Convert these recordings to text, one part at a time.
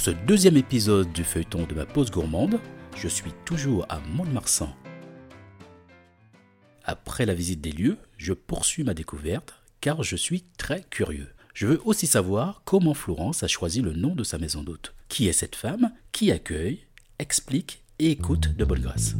Pour ce deuxième épisode du feuilleton de ma pause gourmande, je suis toujours à Mont-de-Marsan. Après la visite des lieux, je poursuis ma découverte car je suis très curieux. Je veux aussi savoir comment Florence a choisi le nom de sa maison d'hôte. Qui est cette femme qui accueille, explique et écoute de bonne grâce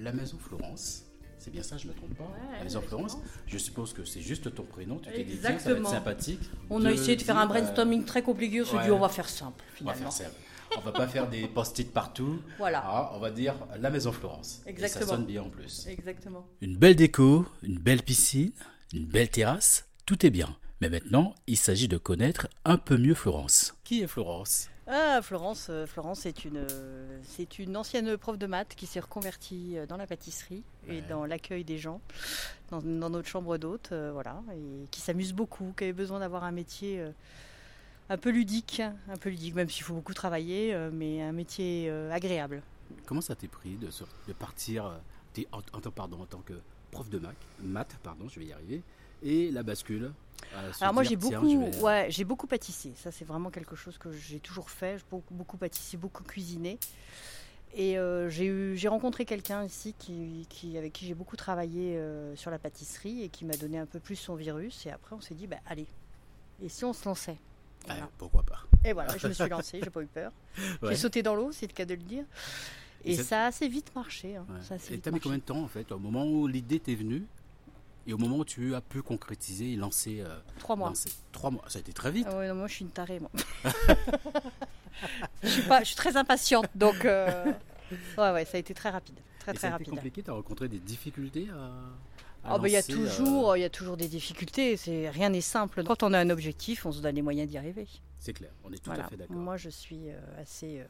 La maison Florence, c'est bien ça, je me trompe pas La maison Florence, je suppose que c'est juste ton prénom, tu t'es dit tiens, ça va être Exactement. sympathique. On a essayé de faire un euh, brainstorming très compliqué, on s'est ouais. dit on va faire simple On va faire ça. On va pas faire des post-it partout. Voilà. Ah, on va dire la maison Florence. Et ça sonne bien en plus. Exactement. Une belle déco, une belle piscine, une belle terrasse, tout est bien. Mais maintenant, il s'agit de connaître un peu mieux Florence. Qui est Florence? Ah, Florence, euh, Florence est une, euh, c'est une ancienne prof de maths qui s'est reconvertie euh, dans la pâtisserie et Ouais. dans l'accueil des gens, dans, dans notre chambre d'hôte, euh, voilà, et qui s'amuse beaucoup, qui avait besoin d'avoir un métier euh, un peu ludique, un peu ludique, même s'il faut beaucoup travailler, euh, mais un métier euh, agréable. Comment ça t'est pris de, de partir en, en- pardon, en tant que prof de maths, maths, pardon, je vais y arriver, et la bascule Alors moi j'ai beaucoup, vais- ouais, j'ai beaucoup pâtissé. Ça c'est vraiment quelque chose que j'ai toujours fait. J'ai beaucoup, beaucoup pâtissé, beaucoup cuisiné. Et euh, j'ai eu, j'ai rencontré quelqu'un ici qui, qui- avec qui j'ai beaucoup travaillé euh, sur la pâtisserie et qui m'a donné un peu plus son virus. Et après on s'est dit, bah allez, et si on se lançait? Ah, Voilà. pourquoi pas Et voilà, je me suis lancée, j'ai pas eu peur. Ouais. J'ai sauté dans l'eau, c'est le cas de le dire. Et Et ça- ça a assez vite marché. hein. Ouais. Ça a assez Et vite t'as mis combien de temps en fait Au moment où l'idée t'est venue et au moment où tu as pu concrétiser et lancer, euh, Trois mois. lancer Trois mois? Ça a été très vite. Ah ouais, non, moi je suis une tarée, moi. je, suis pas, je suis très impatiente, donc euh, ouais, ouais, ça a été très rapide, très Et très ça a été rapide. compliqué, tu as rencontré des difficultés à, Oh, bah, il y a euh, toujours, il y a toujours des difficultés. C'est rien n'est simple. Quand on a un objectif, on se donne les moyens d'y arriver. C'est clair, on est tout Voilà. à fait d'accord. Moi, je suis euh, assez, euh,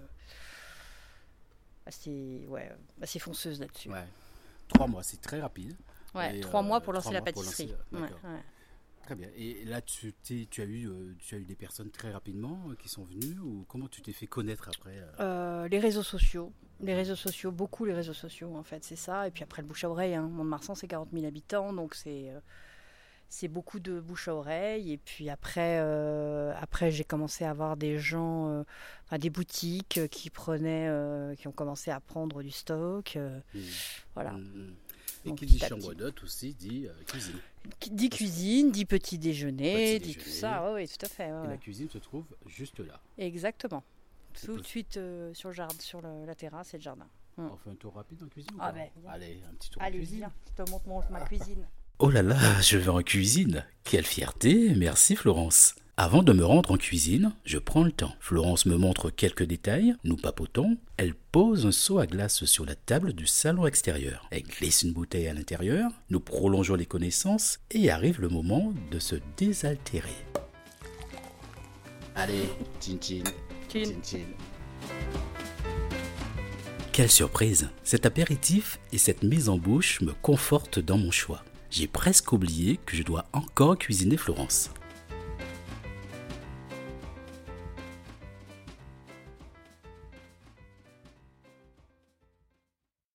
assez, ouais, assez fonceuse là-dessus. Ouais. Trois mois, c'est très rapide. Et, trois euh, mois pour trois lancer la mois pâtisserie. lancer, euh. Très bien. Et là, tu, tu, as eu, euh, tu as eu des personnes très rapidement euh, qui sont venues ou comment tu t'es fait connaître après euh? Euh, les réseaux sociaux. Les réseaux sociaux, beaucoup les réseaux sociaux en fait, c'est ça. Et puis après le bouche à oreille, hein. Mont-de-Marsan c'est 40 000 habitants, donc c'est euh, c'est beaucoup de bouche à oreille. Et puis après, euh, après j'ai commencé à avoir des gens, euh, enfin, des boutiques euh, qui prenaient, euh, qui ont commencé à prendre du stock. euh, Mm. voilà. Mm. Et Donc, qui dit chambre d'hôte aussi dit cuisine. Qui dit cuisine, dit petit déjeuner, Petit dit tout ça. Oui, tout à fait. ouais, Et la cuisine se trouve juste là. Exactement. Tout de suite sur, le jardin, sur le- la terrasse et le jardin. Mm. On fait un tour rapide en cuisine ou Ah pas ben. Allez, un petit tour en Allez, viens, je te montre mon- ma cuisine. Oh là là, je vais en cuisine. Quelle fierté, merci Florence. Avant de me rendre en cuisine, je prends le temps. Florence me montre quelques détails, nous papotons, elle pose un seau à glace sur la table du salon extérieur. Elle glisse une bouteille à l'intérieur, nous prolongeons les connaissances et arrive le moment de se désaltérer. Allez, chin chin, Chin. chin chin. Quelle surprise Cet apéritif et cette mise en bouche me confortent dans mon choix. J'ai presque oublié que je dois encore cuisiner Florence.